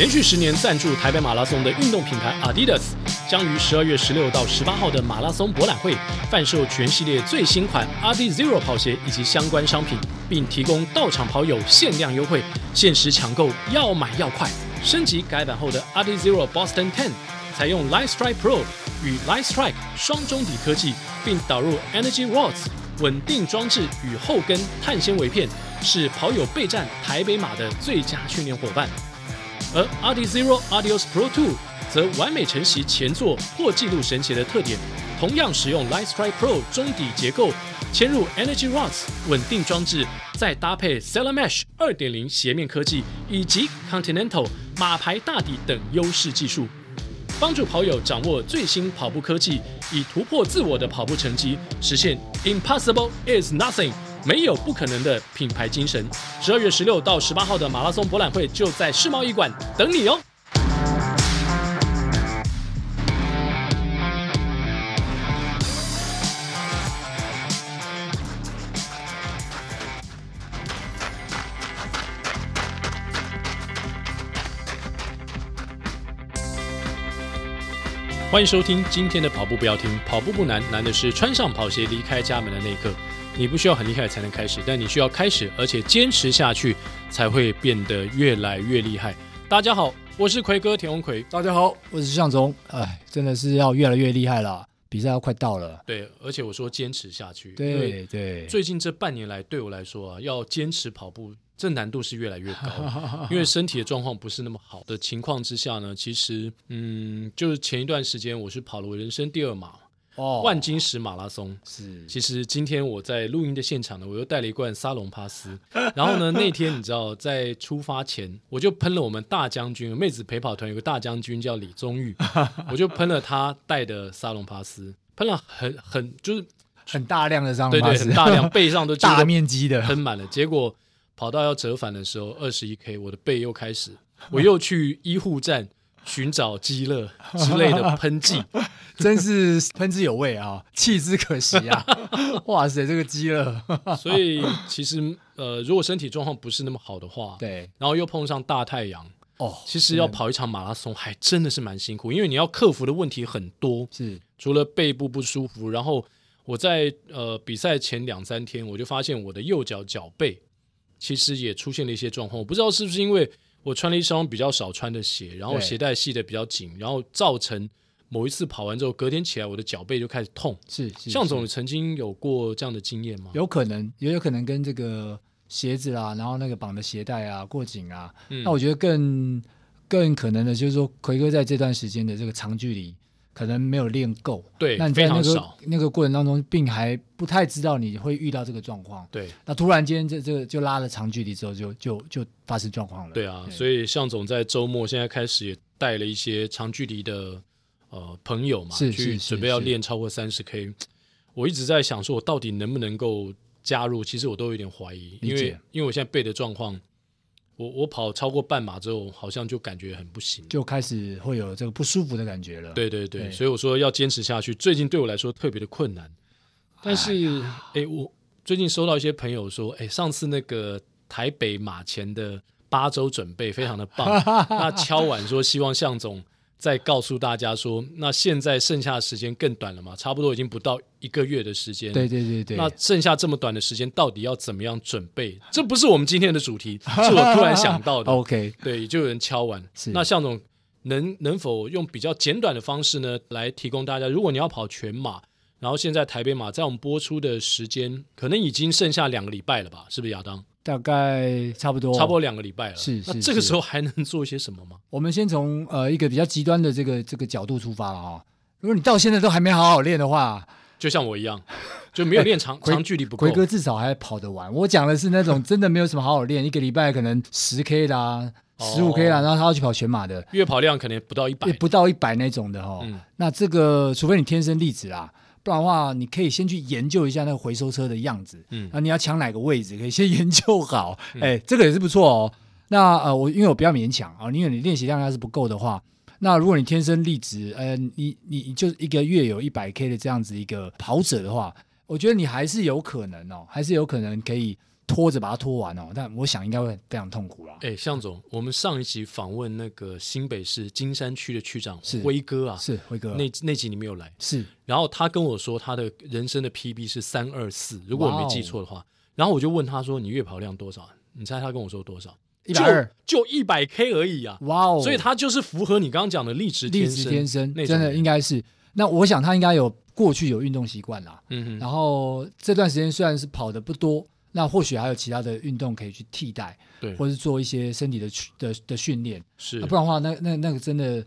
连续十年赞助台北马拉松的运动品牌 Adidas，将于十二月十六到十八号的马拉松博览会贩售全系列最新款 Adizero 跑鞋以及相关商品，并提供到场跑友限量优惠，限时抢购，要买要快。升级改版后的 Adizero Boston Ten，采用 Lightstrike Pro 与 Lightstrike 双中底科技，并导入 Energy Rods 稳定装置与后跟碳纤维片，是跑友备战台北马的最佳训练伙伴。而 Adizero Audio S Pro Two 则完美承袭前作破纪录神鞋的特点，同样使用 Lightstrike Pro 中底结构，嵌入 Energy Rods 稳定装置，再搭配 CellaMesh 2.0鞋面科技以及 Continental 马牌大底等优势技术，帮助跑友掌握最新跑步科技，以突破自我的跑步成绩，实现 Impossible is Nothing。没有不可能的品牌精神。十二月十六到十八号的马拉松博览会就在世贸一馆等你哦。欢迎收听今天的跑步不要停，跑步不难，难的是穿上跑鞋离开家门的那一刻。你不需要很厉害才能开始，但你需要开始，而且坚持下去，才会变得越来越厉害。大家好，我是奎哥田宏奎。大家好，我是向总。哎，真的是要越来越厉害了，比赛要快到了。对，而且我说坚持下去。对对。最近这半年来，对我来说啊，要坚持跑步，这难度是越来越高。因为身体的状况不是那么好的情况之下呢，其实，嗯，就是前一段时间我是跑了我人生第二马。哦，万金石马拉松是。其实今天我在录音的现场呢，我又带了一罐沙龙帕斯。然后呢，那天你知道，在出发前，我就喷了我们大将军妹子陪跑团有个大将军叫李宗玉，我就喷了他带的沙龙帕斯，喷了很很就是很大量的沙龙帕斯，对对，很大量，背上都 大面积的喷满了。结果跑到要折返的时候，二十一 K，我的背又开始，我又去医护站。寻找鸡乐之类的喷剂，真是喷之有味啊，弃之可惜啊！哇塞，这个鸡乐。所以其实呃，如果身体状况不是那么好的话，对，然后又碰上大太阳，哦，其实要跑一场马拉松还真的是蛮辛苦，因为你要克服的问题很多。是，除了背部不舒服，然后我在呃比赛前两三天，我就发现我的右脚脚背其实也出现了一些状况，我不知道是不是因为。我穿了一双比较少穿的鞋，然后鞋带系的比较紧，然后造成某一次跑完之后，隔天起来我的脚背就开始痛。是，是象总曾经有过这样的经验吗？有可能，也有可能跟这个鞋子啦，然后那个绑的鞋带啊过紧啊。嗯，那我觉得更更可能的就是说，奎哥在这段时间的这个长距离。可能没有练够，对，那你在那个非常少那个过程当中，并还不太知道你会遇到这个状况，对。那突然间这这个就拉了长距离之后就，就就就发生状况了。对啊，对，所以向总在周末现在开始也带了一些长距离的呃朋友嘛，是去准备要练超过三十 K。我一直在想说，我到底能不能够加入？其实我都有点怀疑，因为因为我现在背的状况。我我跑超过半马之后，好像就感觉很不行，就开始会有这个不舒服的感觉了。对对对，对所以我说要坚持下去。最近对我来说特别的困难，但是哎，我最近收到一些朋友说，哎，上次那个台北马前的八周准备非常的棒，那敲碗说希望向总。再告诉大家说，那现在剩下的时间更短了嘛？差不多已经不到一个月的时间。对对对对。那剩下这么短的时间，到底要怎么样准备？这不是我们今天的主题，是我突然想到的。OK，对，就有人敲完。是。那向总能能否用比较简短的方式呢，来提供大家？如果你要跑全马，然后现在台北马在我们播出的时间，可能已经剩下两个礼拜了吧？是不是亚当？大概差不多，差不多两个礼拜了。是，是，那这个时候还能做些什么吗？我们先从呃一个比较极端的这个这个角度出发了啊。如果你到现在都还没好好练的话，就像我一样，就没有练长 长距离不够。奎哥至少还跑得完。我讲的是那种 真的没有什么好好练，一个礼拜可能十 K 啦、十五 K 啦，然后他要去跑全马的，月跑量可能不到一百，不到一百那种的哈。嗯、那这个除非你天生丽质啦。不然的话，你可以先去研究一下那个回收车的样子，嗯，啊，你要抢哪个位置，可以先研究好，哎、嗯，这个也是不错哦。那呃，我因为我比较勉强啊，因为你练习量要是不够的话，那如果你天生丽质，呃，你你就一个月有一百 K 的这样子一个跑者的话，我觉得你还是有可能哦，还是有可能可以拖着把它拖完哦。但我想应该会非常痛苦了。哎，向总，我们上一集访问那个新北市金山区的区长是辉哥啊，是辉哥，那那集你没有来，是。然后他跟我说他的人生的 PB 是三二四，如果我没记错的话。然后我就问他说：“你月跑量多少？”你猜他跟我说多少？一百二，就一百 K 而已啊！哇哦！所以他就是符合你刚刚讲的力值天生，力值天生，真的应该是。那我想他应该有过去有运动习惯啦。嗯哼。然后这段时间虽然是跑的不多，那或许还有其他的运动可以去替代，对，或是做一些身体的的的训练。是，不然的话，那那那个真的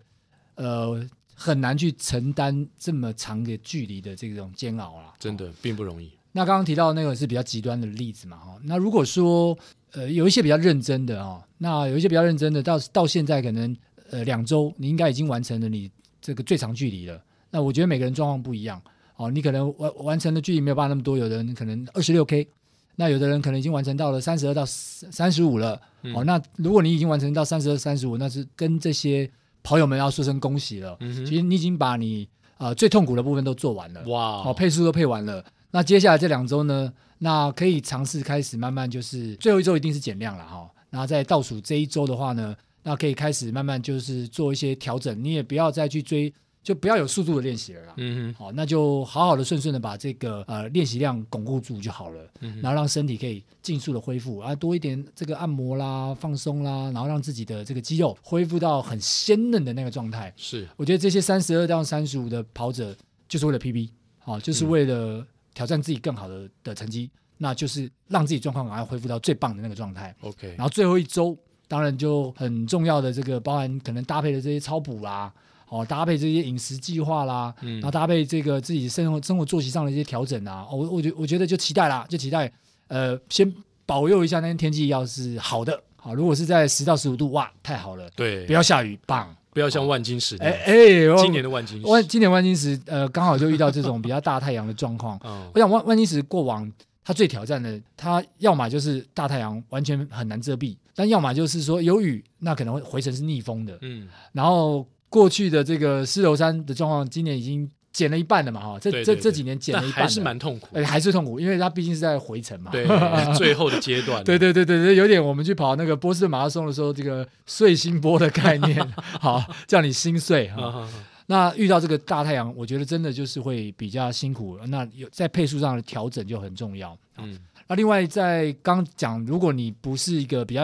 呃很难去承担这么长的距离的这种煎熬啦。真的并不容易。那刚刚提到那个是比较极端的例子嘛，哈。那如果说呃有一些比较认真的哦，那有一些比较认真的，到到现在可能呃两周，你应该已经完成了你这个最长距离了。那我觉得每个人状况不一样哦，你可能完完成的距离没有办法那么多，有的人可能二十六 K，那有的人可能已经完成到了三十二到三十五了。嗯、哦，那如果你已经完成到三十二、三十五，那是跟这些跑友们要说声恭喜了。嗯，其实你已经把你呃最痛苦的部分都做完了。哇，哦，配速都配完了。那接下来这两周呢？那可以尝试开始慢慢就是最后一周一定是减量了哈。然后在倒数这一周的话呢，那可以开始慢慢就是做一些调整。你也不要再去追，就不要有速度的练习了啦。嗯哼。好，那就好好的顺顺的把这个呃练习量巩固住就好了。嗯。然后让身体可以尽速的恢复啊，多一点这个按摩啦、放松啦，然后让自己的这个肌肉恢复到很鲜嫩的那个状态。是。我觉得这些三十二到三十五的跑者就是为了 PB，好，就是为了、嗯。挑战自己更好的的成绩，那就是让自己状况赶快恢复到最棒的那个状态。OK，然后最后一周当然就很重要的这个，包含可能搭配的这些超补啦，哦，搭配这些饮食计划啦，嗯，然后搭配这个自己生活生活作息上的一些调整啊，我我觉我觉得就期待啦，就期待，呃，先保佑一下那天天气要是好的，好，如果是在十到十五度，哇，太好了，对，不要下雨，棒。不要像万金石，哎哎，今年的万金石，万今年万金石，呃，刚好就遇到这种比较大太阳的状况。嗯，我想万万金石过往它最挑战的，它要么就是大太阳完全很难遮蔽，但要么就是说有雨，那可能会回程是逆风的。嗯，然后过去的这个狮头山的状况，今年已经。减了一半了嘛，哈，这对对对。这这几年减了一半，还是蛮痛苦，哎，还是痛苦，因为它毕竟是在回程嘛，对，最后的阶段，对对对对，有点我们去跑那个波士顿马拉松的时候，这个碎心波的概念，好，叫你心碎哈。那遇到这个大太阳，我觉得真的就是会比较辛苦，那有在配速上的调整就很重要。嗯，那另外在刚讲，如果你不是一个比较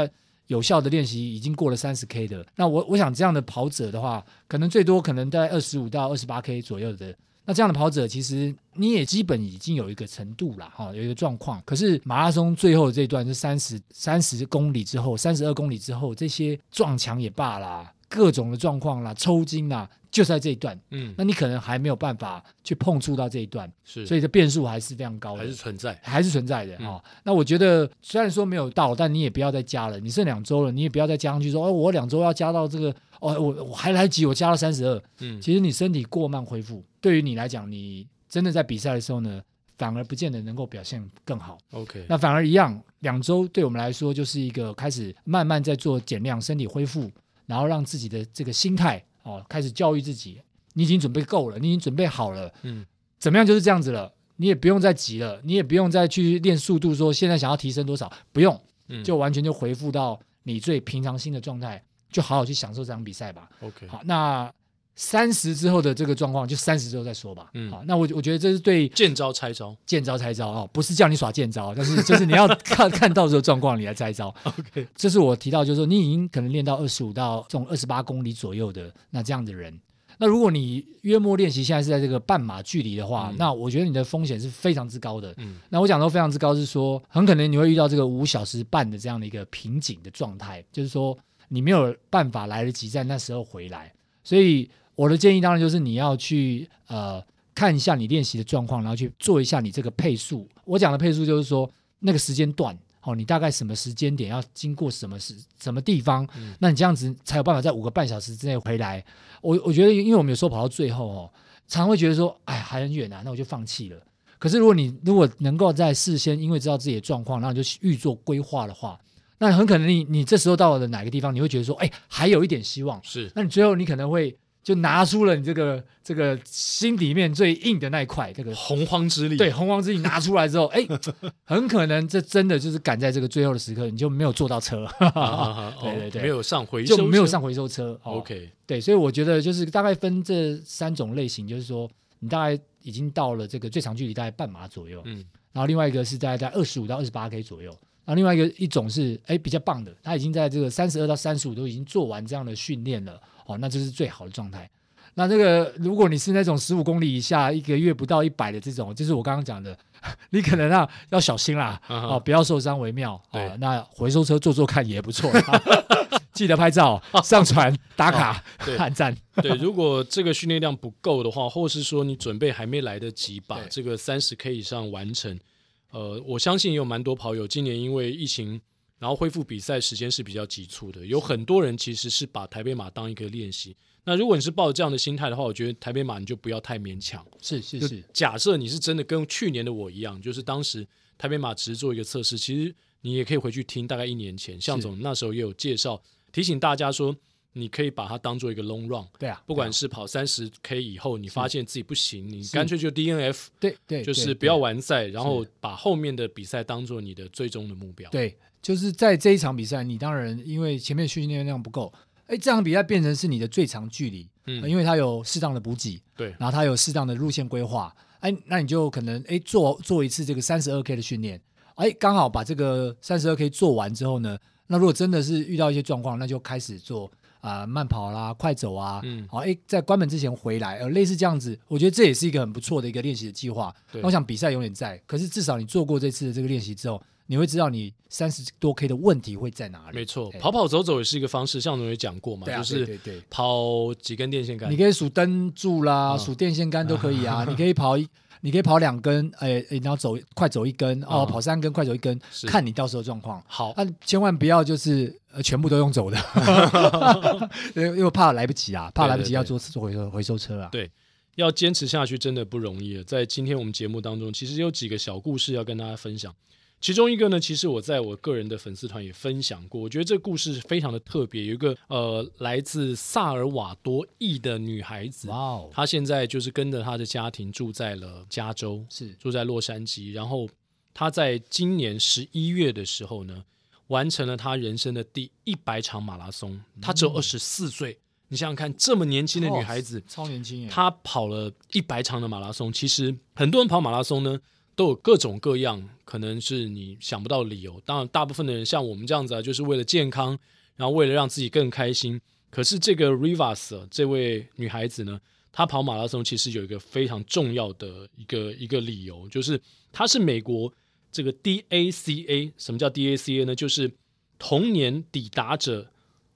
有效的练习，已经过了三十 K 的，那我我想这样的跑者的话，可能最多可能在二十五到二十八 K 左右的。那这样的跑者，其实你也基本已经有一个程度了，哈，有一个状况。可是马拉松最后这段是三十三十公里之后，三十二公里之后，这些撞墙也罢啦，各种的状况啦，抽筋啦，就在这一段。嗯，那你可能还没有办法去碰触到这一段，是，所以这变数还是非常高的，还是存在，还是存在的哈、嗯哦。那我觉得虽然说没有到，但你也不要再加了。你剩两周了，你也不要再加上去说，哦，我两周要加到这个。哦，我我还来得及，我加到三十二。嗯，其实你身体过慢恢复，对于你来讲，你真的在比赛的时候呢，反而不见得能够表现更好。OK，那反而一样，两周对我们来说就是一个开始慢慢在做减量，身体恢复，然后让自己的这个心态哦，开始教育自己，你已经准备够了，你已经准备好了。嗯，怎么样就是这样子了，你也不用再急了，你也不用再去练速度，说现在想要提升多少，不用，就完全就回复到你最平常心的状态。就好好去享受这场比赛吧。OK，好，那三十之后的这个状况，就三十之后再说吧。嗯，好，那我我觉得这是对见招拆招，见招拆招啊，不是叫你耍见招，但是就是你要 看看到这个状况，你来拆招。OK，这是我提到，就是说你已经可能练到二十五到这种二十八公里左右的那这样的人，那如果你约莫练习现在是在这个半马距离的话，嗯，那我觉得你的风险是非常之高的。嗯，那我讲到非常之高是说，很可能你会遇到这个五小时半的这样的一个瓶颈的状态，就是说。你没有办法来得及在那时候回来，所以我的建议当然就是你要去呃看一下你练习的状况，然后去做一下你这个配速。我讲的配速就是说那个时间段，哦，你大概什么时间点要经过什么时什么地方，嗯，那你这样子才有办法在五个半小时之内回来。我我觉得，因为我们有时候跑到最后哦，常会觉得说，哎，还很远啊，那我就放弃了。可是如果你如果能够在事先因为知道自己的状况，然后就预做规划的话。那很可能你你这时候到了哪个地方，你会觉得说，哎，还有一点希望。是，那你最后你可能会就拿出了你这个这个心里面最硬的那一块，这个洪荒之力。对，洪荒之力拿出来之后，哎，很可能这真的就是赶在这个最后的时刻，你就没有坐到车。对对对，没有上回收，就没有上回收车。OK，对，所以我觉得就是大概分这三种类型，就是说你大概已经到了这个最长距离大概半马左右，嗯，然后另外一个是大概在二十五到二十八 K 左右。然后另外一个一种是哎比较棒的，他已经在这个三十二到三十五都已经做完这样的训练了哦，那这是最好的状态。那这个如果你是那种十五公里以下一个月不到一百的这种，就是我刚刚讲的，你可能啊要小心啦，uh huh. 哦，不要受伤为妙。对、哦，那回收车坐坐看也不错，记得拍照、上传、打卡、按赞。对，如果这个训练量不够的话，或是说你准备还没来得及把这个三十 K 以上完成。呃，我相信也有蛮多跑友今年因为疫情，然后恢复比赛时间是比较急促的。有很多人其实是把台北马当一个练习。那如果你是抱着这样的心态的话，我觉得台北马你就不要太勉强。是是是。假设你是真的跟去年的我一样，就是当时台北马只是做一个测试，其实你也可以回去听，大概一年前，向总那时候也有介绍，提醒大家说。你可以把它当做一个 long run，对啊，不管是跑三十 K 以后，你发现自己不行，你干脆就 DNF，对对，就是不要完赛，然后把后面的比赛当做你的最终的目标。对，就是在这一场比赛，你当然因为前面训练量不够，哎，这场比赛变成是你的最长距离，嗯，因为它有适当的补给，对，然后它有适当的路线规划，哎，那你就可能哎做做一次这个三十二 K 的训练，哎，刚好把这个三十二 K 做完之后呢，那如果真的是遇到一些状况，那就开始做。啊、呃，慢跑啦，快走啊，嗯，好，哎，在关门之前回来，呃，类似这样子，我觉得这也是一个很不错的一个练习的计划。对我想比赛永远在，可是至少你做过这次的这个练习之后，你会知道你三十多 K 的问题会在哪里。没错，跑跑走走也是一个方式，像我们也讲过嘛，就是跑几根电线杆，你可以数灯柱啦，数、嗯、电线杆都可以啊，你可以跑一。你可以跑两根，哎，然后走快走一根，哦，跑三根，快走一根，看你到时候状况。好，那千万不要就是全部都用走的，因为因为怕来不及啊，怕来不及要做做回收回收车啊。对，要坚持下去真的不容易。在今天我们节目当中，其实有几个小故事要跟大家分享。其中一个呢，其实我在我个人的粉丝团也分享过，我觉得这个故事非常的特别。有一个呃，来自萨尔瓦多裔的女孩子，哇哦，她现在就是跟着她的家庭住在了加州，是住在洛杉矶。然后她在今年十一月的时候呢，完成了她人生的第一百场马拉松。她只有二十四岁，嗯、你想想看，这么年轻的女孩子，超年轻耶，她跑了一百场的马拉松。其实很多人跑马拉松呢。都有各种各样，可能是你想不到的理由。当然，大部分的人像我们这样子啊，就是为了健康，然后为了让自己更开心。可是这个 Rivas 这位女孩子呢，她跑马拉松其实有一个非常重要的一个一个理由，就是她是美国这个 DACA。什么叫 DACA 呢？就是童年抵达者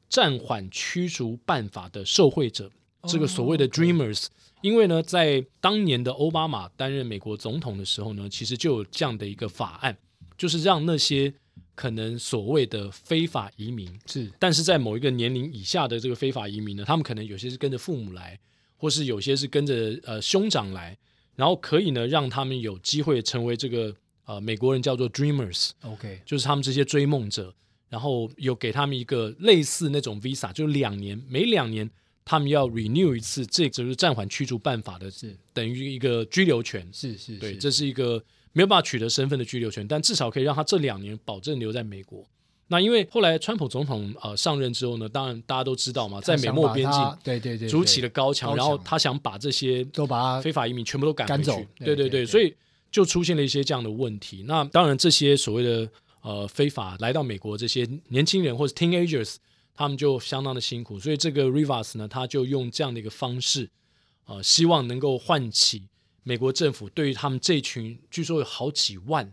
暂缓驱逐办法的受惠者，这个所谓的 Dreamers。因为呢，在当年的奥巴马担任美国总统的时候呢，其实就有这样的一个法案，就是让那些可能所谓的非法移民是，但是在某一个年龄以下的这个非法移民呢，他们可能有些是跟着父母来，或是有些是跟着呃兄长来，然后可以呢让他们有机会成为这个呃美国人叫做 Dreamers，OK，就是他们这些追梦者，然后有给他们一个类似那种 Visa，就两年，每两年。他们要 renew 一次，这就是暂缓驱逐办法的，是等于一个居留权，是是，对，这是一个没有办法取得身份的居留权，但至少可以让他这两年保证留在美国。那因为后来川普总统呃上任之后呢，当然大家都知道嘛，在美墨边境对对对筑起了高墙，然后他想把这些都把非法移民全部都赶，赶走，对对对，所以就出现了一些这样的问题。那当然这些所谓的呃非法来到美国这些年轻人或者 teenagers。他们就相当的辛苦，所以这个 Rivas 呢，他就用这样的一个方式，呃，希望能够唤起美国政府对于他们这群据说有好几万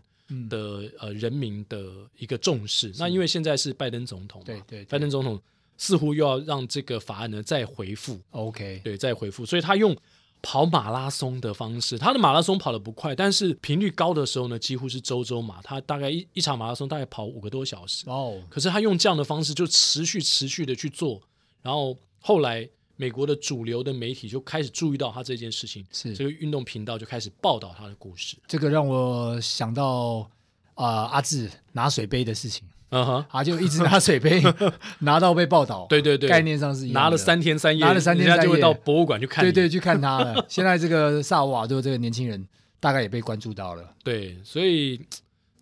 的、嗯、呃人民的一个重视。那因为现在是拜登总统嘛，对，对对，拜登总统似乎又要让这个法案呢再回复，OK，对，再回复，所以他用。跑马拉松的方式，他的马拉松跑得不快，但是频率高的时候呢，几乎是周周马。他大概一一场马拉松大概跑五个多小时哦。可是他用这样的方式就持续持续的去做，然后后来美国的主流的媒体就开始注意到他这件事情，是这个运动频道就开始报道他的故事。这个让我想到啊、呃，阿志拿水杯的事情。嗯哼，啊，就一直拿水杯，拿到被报道，对对对，概念上是一样，拿了三天三夜，拿了三天三夜，就会到博物馆去看，对对，去看他了。现在这个萨瓦多这个年轻人，大概也被关注到了，对，所以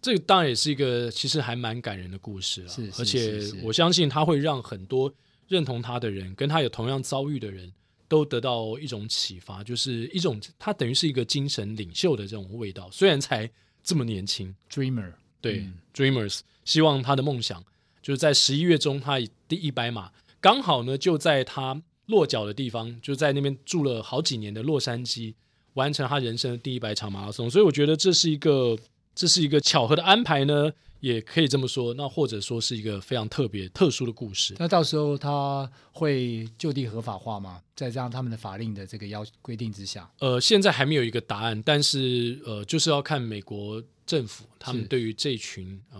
这个当然也是一个其实还蛮感人的故事啊，是，而且我相信他会让很多认同他的人，跟他有同样遭遇的人都得到一种启发，就是一种他等于是。一个精神领袖的这种味道，虽然才这么年轻，Dreamer。对、嗯、，Dreamers 希望他的梦想就是在十一月中，他第一百码刚好呢就在他落脚的地方，就在那边住了好几年的洛杉矶，完成他人生的第一百场马拉松。所以我觉得这是一个这是一个巧合的安排呢，也可以这么说。那或者说是一个非常特别特殊的故事。那到时候他会就地合法化吗？在这样他们的法令的这个要规定之下？呃，现在还没有一个答案，但是呃，就是要看美国。政府他们对于这群呃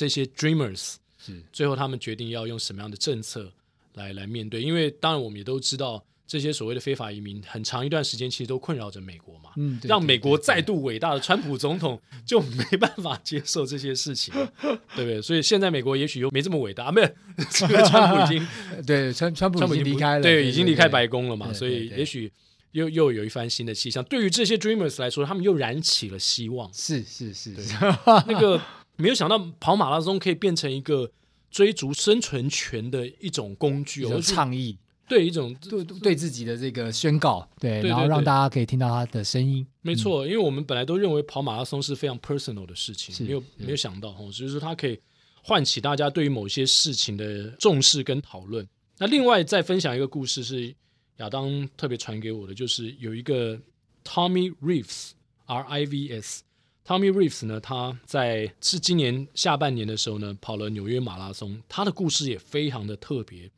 这些 dreamers 是最后他们决定要用什么样的政策来来面对，因为当然我们也都知道这些所谓的非法移民很长一段时间其实都困扰着美国嘛，嗯，让美国再度伟大的川普总统就没办法接受这些事情，对不对？所以现在美国也许又没这么伟大，啊、没有，这个川普已经 对川川普已经离开了，对，已经离开白宫了嘛，所以也许。又又有一番新的气象，对于这些 dreamers 来说，他们又燃起了希望。是是是，那个没有想到跑马拉松可以变成一个追逐生存权的一种工具，有倡议，对一种对对自己的这个宣告，对，然后让大家可以听到他的声音。没错，因为我们本来都认为跑马拉松是非常 personal 的事情，没有没有想到哦，就是说它可以唤起大家对于某些事情的重视跟讨论。那另外再分享一个故事是。亚当特别传给我的就是有一个 Tommy Reeves，R I V S。Tommy Reeves 呢，他在是今年下半年的时候呢，跑了纽约马拉松。他的故事也非常的特别。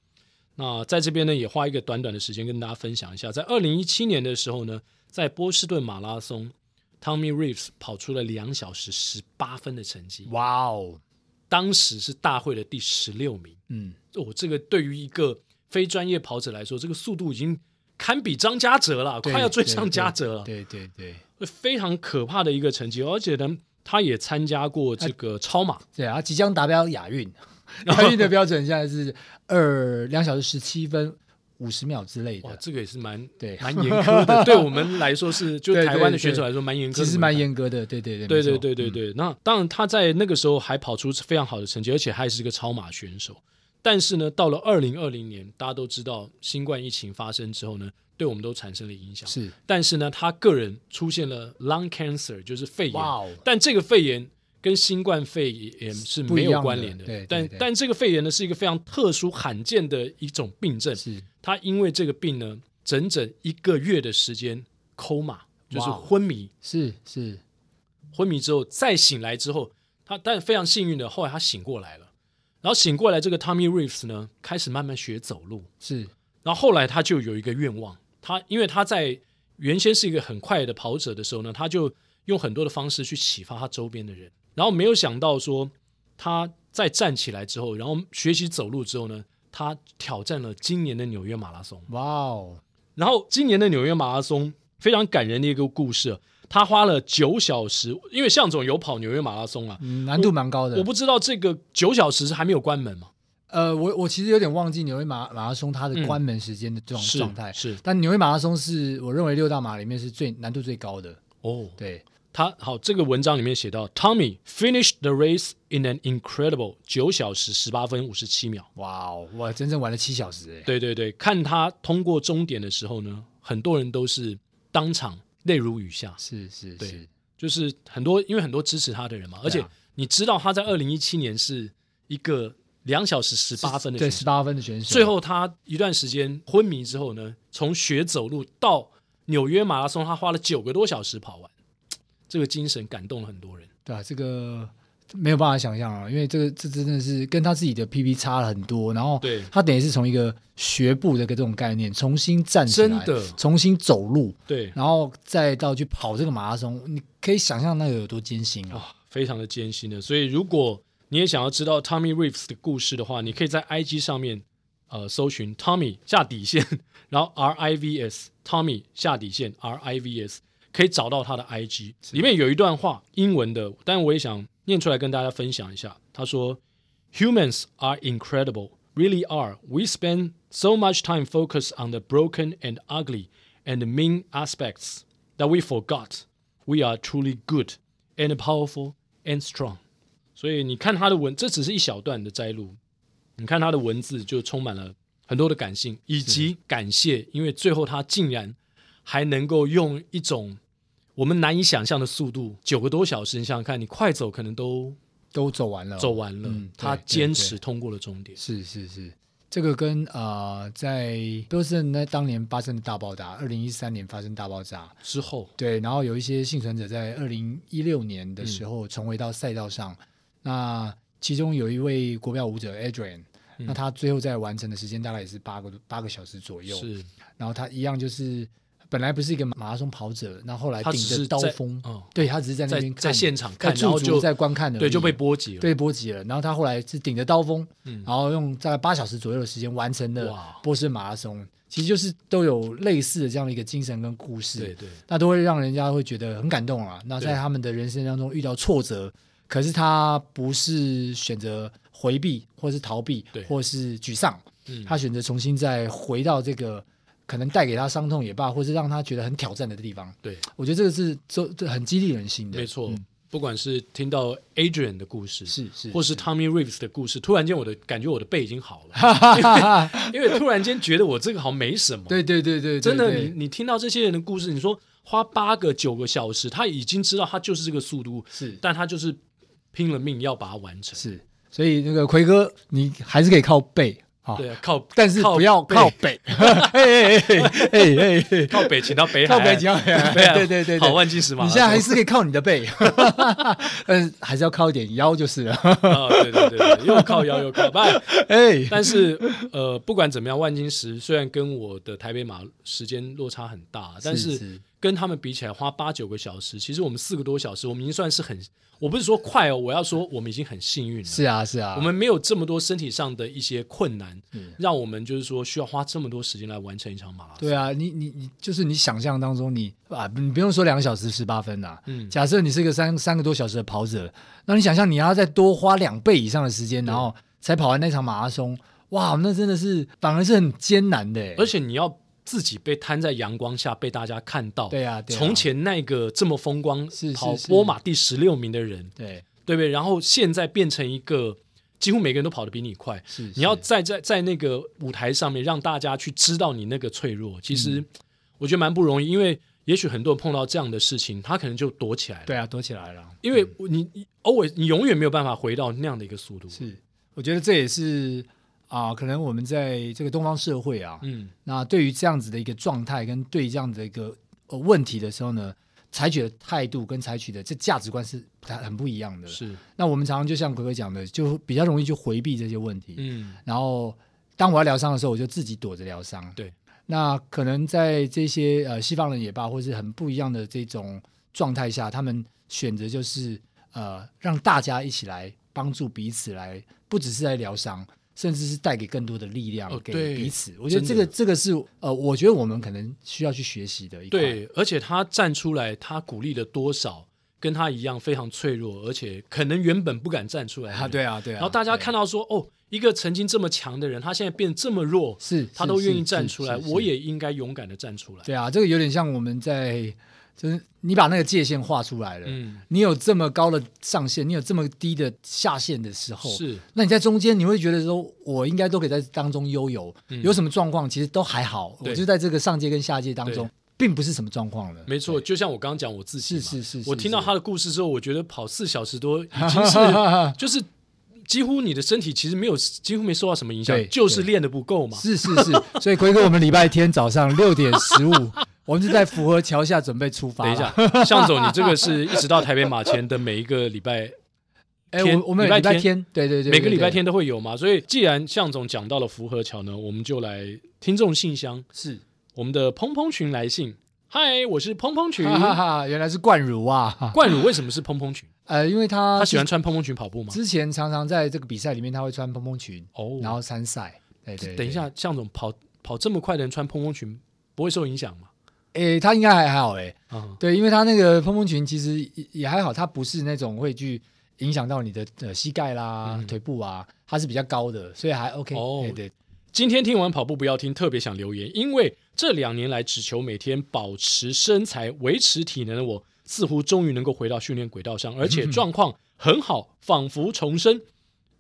那在这边呢，也花一个短短的时间跟大家分享一下。在二零一七年的时候呢，在波士顿马拉松，Tommy Reeves 跑出了两小时十八分的成绩。哇哦！当时是大会的第十六名。嗯，哦，这个对于一个非专业跑者来说，这个速度已经堪比张家哲了，快要追上家哲了。对对对，对，非常可怕的一个成绩。而且呢，他也参加过这个超马，对啊，即将达标亚运。亚运的标准现在是二两小时十七分五十秒之类的。哇，这个也是蛮对蛮严苛的。对我们来说是，就台湾的选手来说蛮严苛，其实蛮严格的。对对对，对对对对对。那当然，他在那个时候还跑出非常好的成绩，而且还是个超马选手。但是呢，到了二零二零年，大家都知道新冠疫情发生之后呢，对我们都产生了影响。是，但是呢，他个人出现了 lung cancer，就是肺炎。但这个肺炎跟新冠肺炎是没有关联的。对，但但这个肺炎呢，是一个非常特殊、罕见的一种病症。是，他因为这个病呢，整整一个月的时间 coma，就是昏迷。是是，昏迷之后再醒来之后，他但非常幸运的，后来他醒过来了。然后醒过来，这个 Tommy Reeves 呢，开始慢慢学走路。是，然后后来他就有一个愿望，他因为他在原先是一个很快的跑者的时候呢，他就用很多的方式去启发他周边的人。然后没有想到说，他在站起来之后，然后学习走路之后呢，他挑战了今年的纽约马拉松。哇哦！然后今年的纽约马拉松非常感人的一个故事。他花了九小时，因为向总有跑纽约马拉松啊，嗯、难度蛮高的我。我不知道这个九小时是还没有关门吗？呃，我我其实有点忘记纽约马马拉松它的关门时间的这种状态。嗯、是，是但纽约马拉松是我认为六大马里面是最难度最高的。哦，对，他好，这个文章里面写到，Tommy finished the race in an incredible 九小时十八分五十七秒。哇哦，我真正玩了七小时哎。对对对，看他通过终点的时候呢，很多人都是当场。泪如雨下，是是，对是，就是很多，因为很多支持他的人嘛，而且你知道他在二零一七年是一个两小时十八分的选手，对，十八分的选手，最后他一段时间昏迷之后呢，从学走路到纽约马拉松，他花了九个多小时跑完，这个精神感动了很多人，对啊，这个。没有办法想象啊，因为这个这真的是跟他自己的 PP 差了很多，然后他等于是从一个学步的这种概念重新站起来，真的重新走路，对，然后再到去跑这个马拉松，你可以想象那个有多艰辛啊，哦，非常的艰辛的。所以如果你也想要知道 Tommy Reeves 的故事的话，你可以在 IG 上面呃搜寻 Tommy 下底线，然后 R I V S Tommy 下底线 R I V S 可以找到他的 IG，里面有一段话英文的，但我也想。念出来跟大家分享一下。他说 Humans are incredible, really are. We spend so much time focused on the broken and ugly and mean aspects that we forgot we are truly good and powerful and strong. 所以你看他的文，这只是一小段的摘录。你看他的文字就充满了很多的感性以及感谢，因为最后他竟然还能够用一种 我们难以想象的速度，九个多小时，你想想看，你快走可能都。都走完了，走完了。嗯、他坚持通过了终点。是是是，这个跟呃，在波士顿那当年发生的大爆炸，二零一三年发生大爆炸之后，对，然后有一些幸存者在二零一六年的时候重回到赛道上。嗯、那其中有一位国标舞者 Adrian，、嗯、那他最后在完成的时间大概也是八个八个小时左右。是，然后他一样就是。本来不是一个马拉松跑者，那后，后来顶着刀锋，哦、对他只是在那边在，在现场看，然后就在观看的，对就被波及了，对波及了。然后他后来是顶着刀锋，嗯、然后用大概八小时左右的时间完成了波士马拉松。其实就是都有类似的这样的一个精神跟故事，对对，那都会让人家会觉得很感动啊。那在他们的人生当中遇到挫折，可是他不是选择回避，或是逃避，对。或是沮丧，嗯、他选择重新再回到这个。可能带给他伤痛也罢，或是让他觉得很挑战的地方。对，我觉得这个是这这很激励人心的。没错，嗯、不管是听到 Adrian 的故事，是是，或是 Tommy Reeves 的故事，突然间我的感觉我的背已经好了，因 为因为突然间觉得我这个好像没什么。对对对对，真的，你你听到这些人的故事，你说花八个九个小时，他已经知道他就是这个速度，是，但他就是拼了命要把它完成。是，所以那个奎哥，你还是可以靠背。啊，靠，但是不要靠北，哎哎哎靠北，请到北海，靠北，请到北海，对对对，跑万金石嘛，你现在还是可以靠你的背，嗯，还是要靠一点腰就是了。啊，对对对，又靠腰又靠背，哎，但是呃，不管怎么样，万金石虽然跟我的台北马时间落差很大，但是跟他们比起来，花八九个小时，其实我们四个多小时，我们已经算是很。我不是说快哦，我要说我们已经很幸运了。是啊，是啊，我们没有这么多身体上的一些困难，让我们就是说需要花这么多时间来完成一场马拉松。对啊，你你你就是你想象当中，你啊，你不用说两个小时十八分呐。嗯，假设你是一个三三个多小时的跑者，那你想象你要再多花两倍以上的时间，然后才跑完那场马拉松，哇，那真的是反而是很艰难的。而且你要。自己被摊在阳光下被大家看到，对啊，对啊，从前那个这么风光，是跑波马第十六名的人，对，对不对？然后现在变成一个几乎每个人都跑得比你快，是，是。你要在在在那个舞台上面让大家去知道你那个脆弱，其实我觉得蛮不容易，因为也许很多人碰到这样的事情，他可能就躲起来了，对啊，躲起来了，因为你偶尔你永远没有办法回到那样的一个速度，是，我觉得这也是。啊，可能我们在这个东方社会啊，嗯，那对于这样子的一个状态跟对这样的一个呃问题的时候呢，采取的态度跟采取的这价值观是很不一样的。是，那我们常常就像哥哥讲的，就比较容易去回避这些问题。嗯，然后当我要疗伤的时候，我就自己躲着疗伤。对，那可能在这些呃西方人也罢，或是很不一样的这种状态下，他们选择就是呃让大家一起来帮助彼此来，来不只是在疗伤。甚至是带给更多的力量给彼此，哦、我觉得这个这个是呃，我觉得我们可能需要去学习的一块。对，而且他站出来，他鼓励了多少跟他一样非常脆弱，而且可能原本不敢站出来啊，对啊，对啊。然后大家看到说，哦，一个曾经这么强的人，他现在变这么弱，是他都愿意站出来，我也应该勇敢的站出来。对啊，这个有点像我们在。就是你把那个界限画出来了，嗯，你有这么高的上限，你有这么低的下限的时候，是，那你在中间，你会觉得说，我应该都可以在当中悠游，嗯、有什么状况其实都还好，对。我就在这个上界跟下界当中，并不是什么状况了。没错，就像我刚刚讲我自信，是是是，是，我听到他的故事之后，我觉得跑四小时多已经是，就是几乎你的身体其实没有，几乎没受到什么影响，对就是练的不够嘛。是是是，所以奎哥，我们礼拜天早上六点十五。我们是在福和桥下准备出发。等一下，向总，你这个是一直到台北马前的每一个礼拜 天，欸、我，我们礼拜天，天对，对，对每个礼拜天都会有嘛。所以，既然向总讲到了福和桥呢，我们就来听众信箱，是我们的蓬蓬群来信。嗨，我是蓬蓬群，哈哈哈，原来是冠儒啊。冠儒为什么是蓬蓬群？呃，因为他他喜欢穿蓬蓬裙跑步嘛？之前常常在这个比赛里面，他会穿蓬蓬裙哦，然后参赛。对，对对，等一下，向总跑跑这么快的人穿蓬蓬裙不会受影响吗？诶，他应该还还好诶，嗯、对，因为他那个蓬蓬裙其实也也还好，他不是那种会去影响到你的呃膝盖啦、嗯、腿部啊，它是比较高的，所以还 OK。哦，对，对。今天听完跑步不要听，特别想留言，因为这两年来只求每天保持身材、维持体能的我，似乎终于能够回到训练轨道上，而且状况很好，仿佛重生。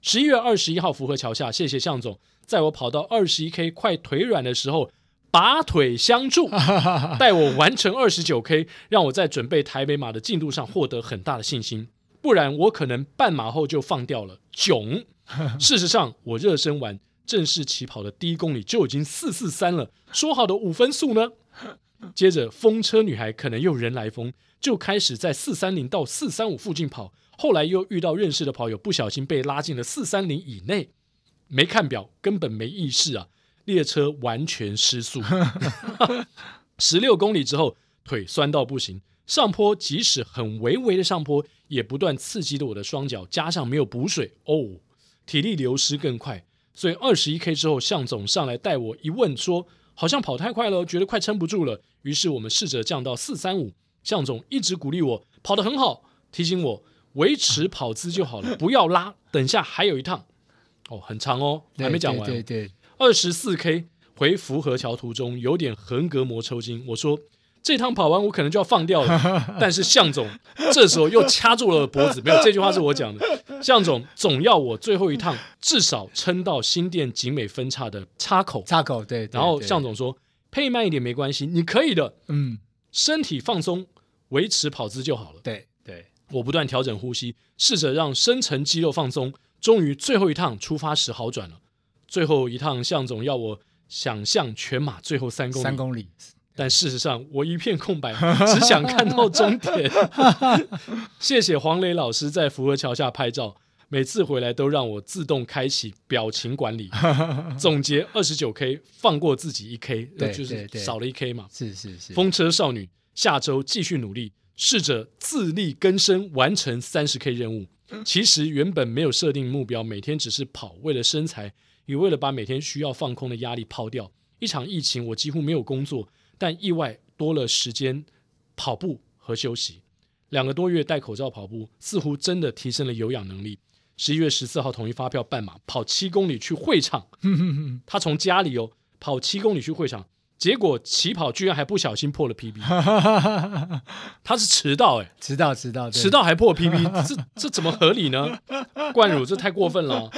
十一月二十一号，福和桥下，谢谢向总，在我跑到二十一 K 快腿软的时候。拔腿相助，带我完成二十九 K，让我在准备台北马的进度上获得很大的信心。不然我可能半马后就放掉了。囧！事实上，我热身完正式起跑的第一公里就已经四四三了。说好的五分速呢？接着风车女孩可能又人来疯，就开始在四三零到四三五附近跑。后来又遇到认识的跑友，不小心被拉进了四三零以内。没看表，根本没意识啊。列车完全失速，十六公里之后腿酸到不行，上坡即使很微微的上坡，也不断刺激着我的双脚，加上没有补水哦，体力流失更快。所以二十一 K 之后，向总上来带我一问说，好像跑太快了，觉得快撑不住了。于是我们试着降到四三五，向总一直鼓励我跑得很好，提醒我维持跑姿就好了，不要拉，等下还有一趟哦，很长哦，还没讲完。对对。二十四 K 回福和桥途中有点横膈膜抽筋，我说这趟跑完我可能就要放掉了，但是向总这时候又掐住了脖子，没有，这句话是我讲的，向总总要我最后一趟至少撑到新店景美分叉的岔口，岔口对，然后向总说配慢一点没关系，你可以的，嗯，身体放松，维持跑姿就好了，对对，我不断调整呼吸，试着让深层肌肉放松，终于最后一趟出发时好转了。最后一趟，向总要我想象全马最后三公里，三公里，但事实上我一片空白，只想看到终点。谢谢黄磊老师在福和桥下拍照，每次回来都让我自动开启表情管理。总结二十九 K，放过自己一 K，就是少了一 K 嘛。是是是。风车少女下周继续努力，试着自力更生，完成三十 K 任务。其实原本没有设定目标，每天只是跑，为了身材。也为了把每天需要放空的压力抛掉，一场疫情我几乎没有工作，但意外多了时间跑步和休息。两个多月戴口罩跑步，似乎真的提升了有氧能力。十一月十四号统一发票半马，跑七公里去会场。他从家里哦跑七公里去会场。结果起跑居然还不小心破了 PB，他是迟到哎，迟到迟到迟到还破 PB，这这怎么合理呢？冠儒这太过分了。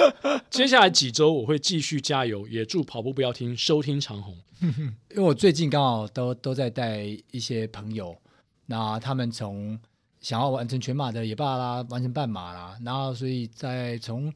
接下来几周我会继续加油，也祝跑步不要停，收听长虹。因为我最近刚好都都在带一些朋友，那他们从想要完成全马的也罢啦，完成半马啦，然后所以在从。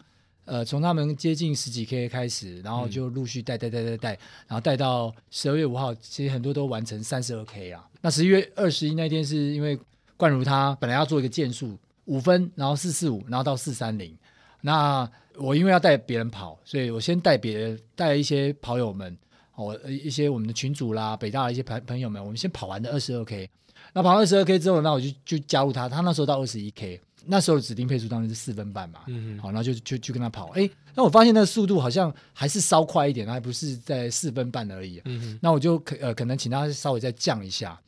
呃，从他们接近十几 K 开始，然后就陆续带带带带带，然后带到十二月五号，其实很多都完成三十二 K 啊。那十一月二十一那天是因为冠如他本来要做一个健速五分，然后四四五，然后到四三零。那我因为要带别人跑，所以我先带别人带一些跑友们，哦，一些我们的群主啦，北大的一些朋朋友们，我们先跑完的二十二 K。那跑完二十二 K 之后，那我就就加入他，他那时候到二十一 K。那时候指定配速当然是四分半嘛，好，然后就就就跟他跑，哎，那我发现那个速度好像还是稍快一点，还不是在四分半而已，那我就可呃可能请他稍微再降一下，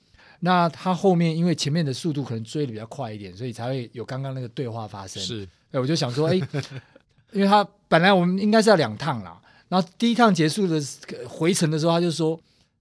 那他后面因为前面的速度可能追的比较快一点，所以才会有刚刚那个对话发生，是，哎，我就想说，哎，因为他本来我们应该是要两趟啦，然后第一趟结束的回程的时候，他就说。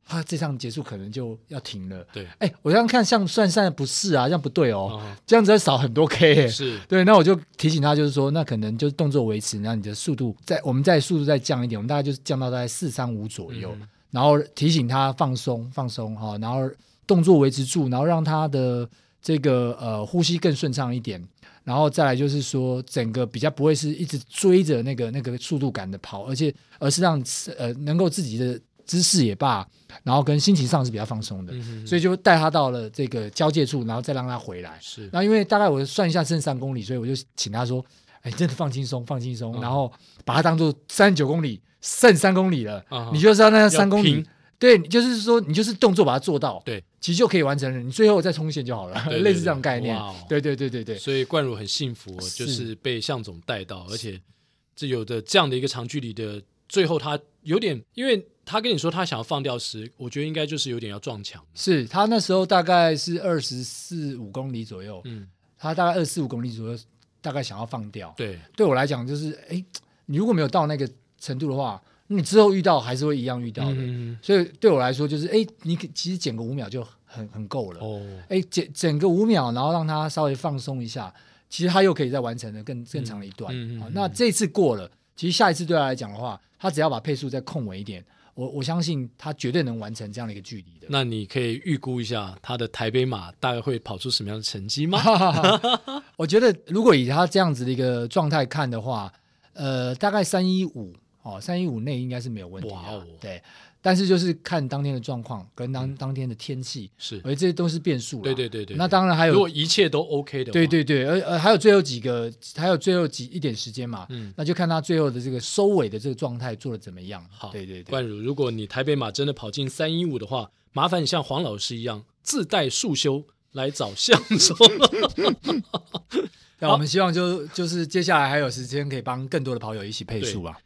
他这场结束可能就要停了。对，哎，我这样看像算算不是啊，这样不对哦，哦这样子要少很多 K。是对，那我就提醒他，就是说，那可能就是动作维持，然后你的速度再，我们再速度再降一点，我们大概就是降到大概四三五左右，嗯、然后提醒他放松放松哈，然后动作维持住，然后让他的这个呃呼吸更顺畅一点，然后再来就是说，整个比较不会是一直追着那个那个速度感的跑，而且而是让呃能够自己的。姿势也罢，然后跟心情上是比较放松的，嗯、哼所以就带他到了这个交界处，然后再让他回来。是，然后因为大概我算一下剩三公里，所以我就请他说：“哎，真的放轻松，放轻松。嗯”然后把它当做三十九公里剩三公里了，嗯、你就知道那三公里，拼对，就是说你就是动作把它做到，对，其实就可以完成了。你最后再冲线就好了，类似这种概念。哦、对对对对对，所以冠儒很幸福，就是被向总带到，而且这有的这样的一个长距离的，最后他有点因为。他跟你说他想要放掉时，我觉得应该就是有点要撞墙。是他那时候大概是二十四五公里左右，嗯，他大概二十四五公里左右大概想要放掉。对，对我来讲就是，哎，你如果没有到那个程度的话，你之后遇到还是会一样遇到的。嗯、所以对我来说就是，哎，你其实减个五秒就很很够了。哦，哎，减整个五秒，然后让他稍微放松一下，其实他又可以再完成的更更长的一段。嗯嗯，嗯。那这次过了，其实下一次对他来讲的话，他只要把配速再控稳一点。我我相信他绝对能完成这样的一个距离的。那你可以预估一下他的台北马大概会跑出什么样的成绩吗？我觉得如果以他这样子的一个状态看的话，呃，大概三一五哦，三一五内应该是没有问题的。哇哦，对。但是就是看当天的状况跟当当天的天气，是，而且这些都是变数。对对对对。那当然还有，如果一切都 OK 的话，对对对，而呃还有最后几个，还有最后几一点时间嘛，嗯，那就看他最后的这个收尾的这个状态做的怎么样。好，对对对。冠如，如果你台北马真的跑进三一五的话，麻烦你像黄老师一样自带束修来找象总。那我们希望就就是接下来还有时间可以帮更多的跑友一起配速啊。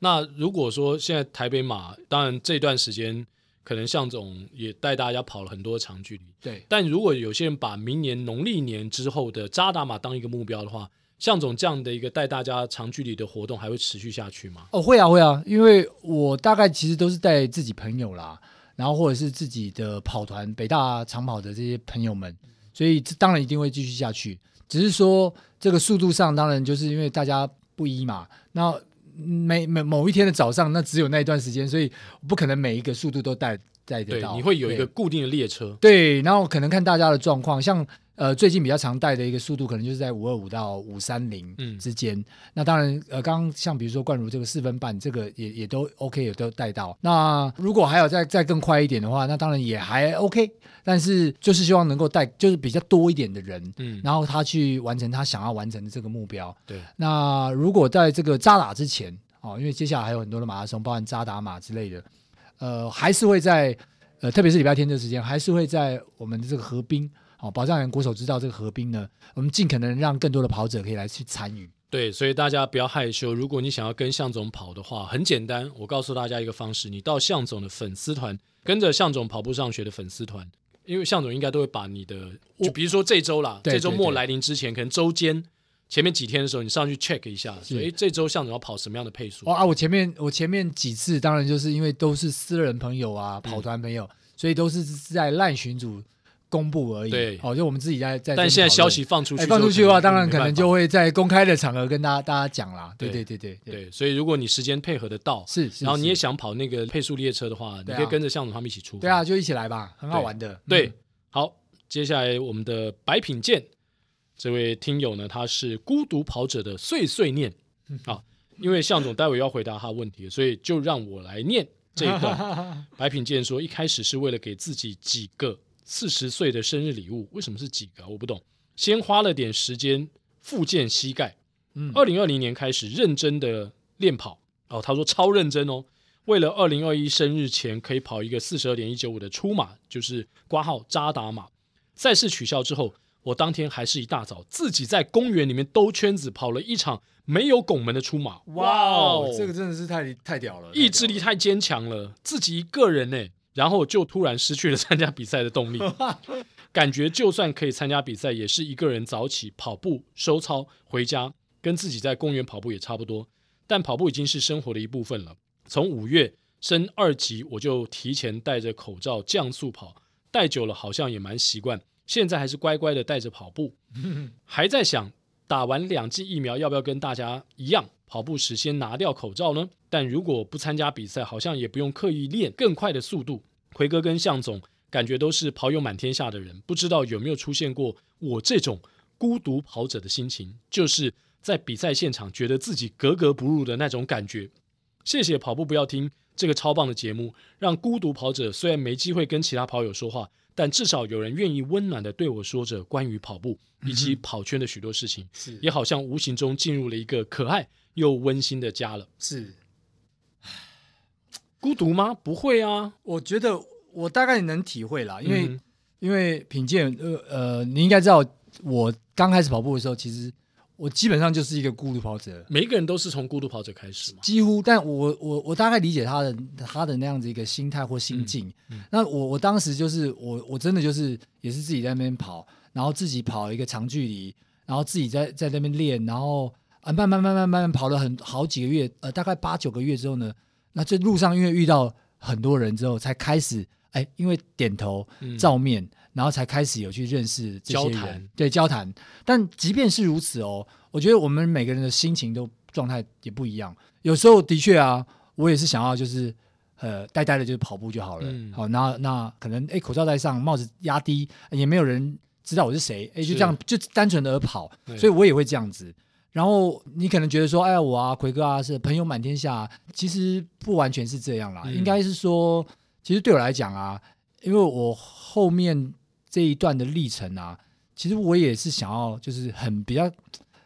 那如果说现在台北马，当然这段时间可能向总也带大家跑了很多长距离，对。但如果有些人把明年农历年之后的扎达马当一个目标的话，向总这样的一个带大家长距离的活动还会持续下去吗？哦，会啊，会啊，因为我大概其实都是带自己朋友啦，然后或者是自己的跑团北大长跑的这些朋友们，所以这当然一定会继续下去。只是说这个速度上，当然就是因为大家不一嘛，那。每每某一天的早上，那只有那一段时间，所以不可能每一个速度都带带得到。你会有一个固定的列车。对，然后可能看大家的状况，像。呃，最近比较常带的一个速度，可能就是在五二五到五三零之间。嗯、那当然，呃，刚刚像比如说冠如这个四分半，这个也也都 OK，也都带到。那如果还有再再更快一点的话，那当然也还 OK。但是就是希望能够带，就是比较多一点的人，嗯，然后他去完成他想要完成的这个目标。对。那如果在这个扎打之前，哦，因为接下来还有很多的马拉松，包含扎打马之类的，呃，还是会在呃，特别是礼拜天的时间，还是会在我们的这个河滨。好，保障人国手知道这个合并呢，我们尽可能让更多的跑者可以来去参与。对，所以大家不要害羞。如果你想要跟向总跑的话，很简单，我告诉大家一个方式：你到向总的粉丝团，跟着向总跑步上学的粉丝团，因为向总应该都会把你的，就比如说这周啦，这周末来临之前，可能周间前面几天的时候，你上去 check 一下，所以这周向总要跑什么样的配速？哦啊，我前面我前面几次，当然就是因为都是私人朋友啊，跑团朋友，嗯、所以都是在烂群组。公布而已，对，哦，就我们自己在在。但现在消息放出去，放出去的话，当然可能就会在公开的场合跟大家大家讲啦。对对对对对，所以如果你时间配合得到，是，然后你也想跑那个配速列车的话，你可以跟着向总他们一起出。对啊，就一起来吧，很好玩的。对，好，接下来我们的白品健这位听友呢，他是孤独跑者的碎碎念啊，因为向总待会要回答他问题，所以就让我来念这一段。白品健说，一开始是为了给自己几个。四十岁的生日礼物，为什么是几个？我不懂。先花了点时间复健膝盖。嗯，二零二零年开始认真的练跑。哦，他说超认真哦。为了二零二一生日前可以跑一个四十二点一九五的出马，就是挂号扎达马。赛事取消之后，我当天还是一大早自己在公园里面兜圈子跑了一场没有拱门的出马。哇哦，这个真的是太太屌了，意志力太坚强了，自己一个人呢。然后就突然失去了参加比赛的动力，感觉就算可以参加比赛，也是一个人早起跑步、收操、回家，跟自己在公园跑步也差不多。但跑步已经是生活的一部分了。从五月升二级，我就提前戴着口罩降速跑，戴久了好像也蛮习惯。现在还是乖乖的戴着跑步，还在想打完两剂疫苗要不要跟大家一样，跑步时先拿掉口罩呢？但如果不参加比赛，好像也不用刻意练更快的速度。奎哥跟向总感觉都是跑友满天下的人，不知道有没有出现过我这种孤独跑者的心情，就是在比赛现场觉得自己格格不入的那种感觉。谢谢跑步不要听这个超棒的节目，让孤独跑者虽然没机会跟其他跑友说话，但至少有人愿意温暖的对我说着关于跑步以及跑圈的许多事情，嗯、也好像无形中进入了一个可爱又温馨的家了。是。孤独吗？不会啊，我觉得我大概能体会啦，因为、嗯、因为品鉴，呃呃，你应该知道，我刚开始跑步的时候，其实我基本上就是一个孤独跑者。每一个人都是从孤独跑者开始嘛，几乎。但我我我大概理解他的他的那样子一个心态或心境。嗯嗯、那我我当时就是我我真的就是也是自己在那边跑，然后自己跑一个长距离，然后自己在在那边练，然后啊慢慢慢慢慢慢跑了很好几个月，呃，大概八九个月之后呢，那这路上因为遇到很多人之后，才开始哎，因为点头照面，嗯、然后才开始有去认识这些人，交谈。对交谈。但即便是如此哦，我觉得我们每个人的心情都状态也不一样。有时候的确啊，我也是想要就是呃呆呆的，就是跑步就好了。嗯、好，那那可能哎口罩戴上，帽子压低，也没有人知道我是谁，哎就这样就单纯的跑，所以我也会这样子。然后你可能觉得说，哎呀我啊奎哥啊是朋友满天下，其实不完全是这样啦，嗯、应该是说，其实对我来讲啊，因为我后面这一段的历程啊，其实我也是想要就是很比较。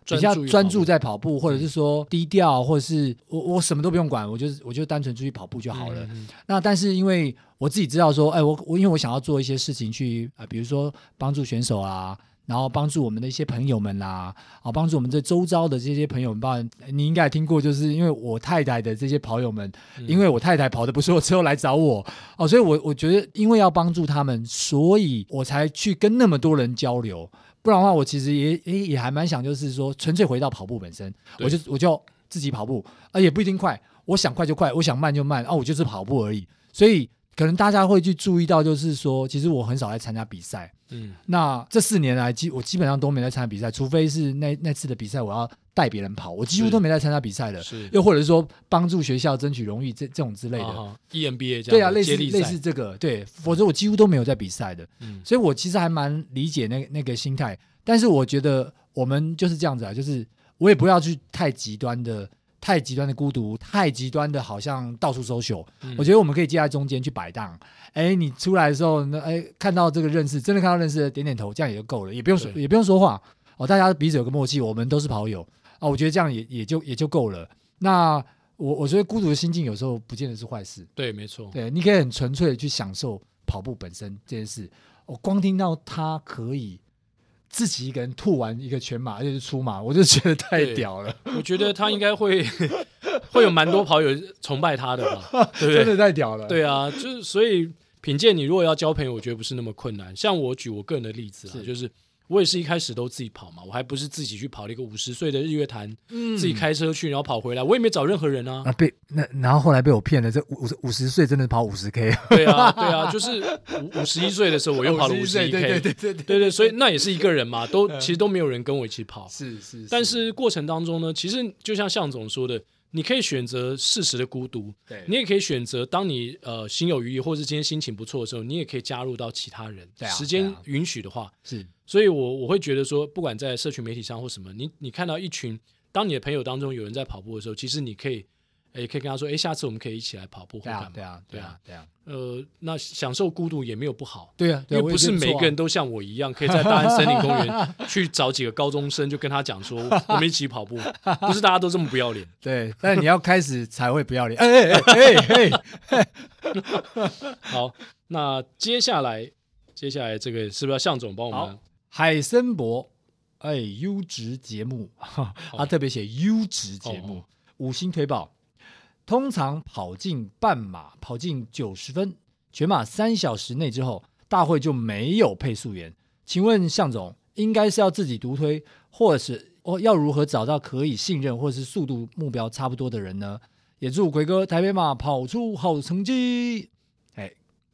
比较专注在跑步，或者是说低调，或者是我我什么都不用管，我就我就单纯出去跑步就好了。那但是因为我自己知道说，哎，我我因为我想要做一些事情去啊、呃，比如说帮助选手啊，然后帮助我们的一些朋友们啦，啊，帮助我们这周遭的这些朋友们。包括你应该也听过，就是因为我太太的这些跑友们，嗯、因为我太太跑的不错，之后来找我哦，所以我我觉得因为要帮助他们，所以我才去跟那么多人交流。不然的话，我其实也也也还蛮想，就是说纯粹回到跑步本身，我就我就自己跑步，啊，也不一定快，我想快就快，我想慢就慢，啊，我就是跑步而已。所以可能大家会去注意到，就是说，其实我很少来参加比赛。嗯，那这四年来，基我基本上都没在参加比赛，除非是那那次的比赛，我要带别人跑，我几乎都没在参加比赛的。是，又或者是说帮助学校争取荣誉这这种之类的。哦、EMBA 这样对啊，类似类似这个，对，否则我几乎都没有在比赛的。嗯，所以我其实还蛮理解那那个心态，但是我觉得我们就是这样子啊，就是我也不要去太极端的。太极端的孤独，太极端的好像到处 social。嗯、我觉得我们可以介在中间去摆荡。哎，你出来的时候，那哎看到这个认识，真的看到认识的，点点头，这样也就够了，也不用说，也不用说话。哦，大家彼此有个默契，我们都是跑友啊、哦，我觉得这样也也就也就够了。那我我觉得孤独的心境有时候不见得是坏事。对，没错。对，你可以很纯粹的去享受跑步本身这件事。我光听到他可以。自己一个人吐完一个全马，而且是出马，我就觉得太屌了。我觉得他应该会 会有蛮多跑友崇拜他的吧，对不对？真的太屌了。对啊，就是所以品鉴，你如果要交朋友，我觉得不是那么困难。像我举我个人的例子啊，就是。我也是一开始都自己跑嘛，我还不是自己去跑了一个五十岁的日月潭，嗯、自己开车去，然后跑回来，我也没找任何人啊。啊，被那然后后来被我骗了，这五五十岁真的跑五十 K？对啊，对啊，就是五五十一岁的时候我又跑了五十一 K，对对对对对，对，对所以那也是一个人嘛，都其实都没有人跟我一起跑，是是，是。但是过程当中呢，其实就像向总说的。你可以选择适时的孤独，对你也可以选择，当你呃心有余力，或者是今天心情不错的时候，你也可以加入到其他人。对啊，时间允许的话，是。所以我我会觉得说，不管在社群媒体上或什么，你你看到一群，当你的朋友当中有人在跑步的时候，其实你可以。也可以跟他说，哎，下次我们可以一起来跑步或干嘛？对啊，对啊，对啊。呃，那享受孤独也没有不好。对啊，因为不是每个人都像我一样，可以在大安森林公园 去找几个高中生，就跟他讲说，我们一起跑步。不是大家都这么不要脸。对，但你要开始才会不要脸。哎哎哎哎！好，那接下来，接下来这个是不是要向总帮我们？海森博，哎，优质节目，他特别写优质节目，五星推爆。通常跑进半马，跑进九十分，全马三小时内之后，大会就没有配速员。请问向总，应该是要自己独推，或者是哦，要如何找到可以信任或者是速度目标差不多的人呢？也祝奎哥台北马跑出好成绩。哎，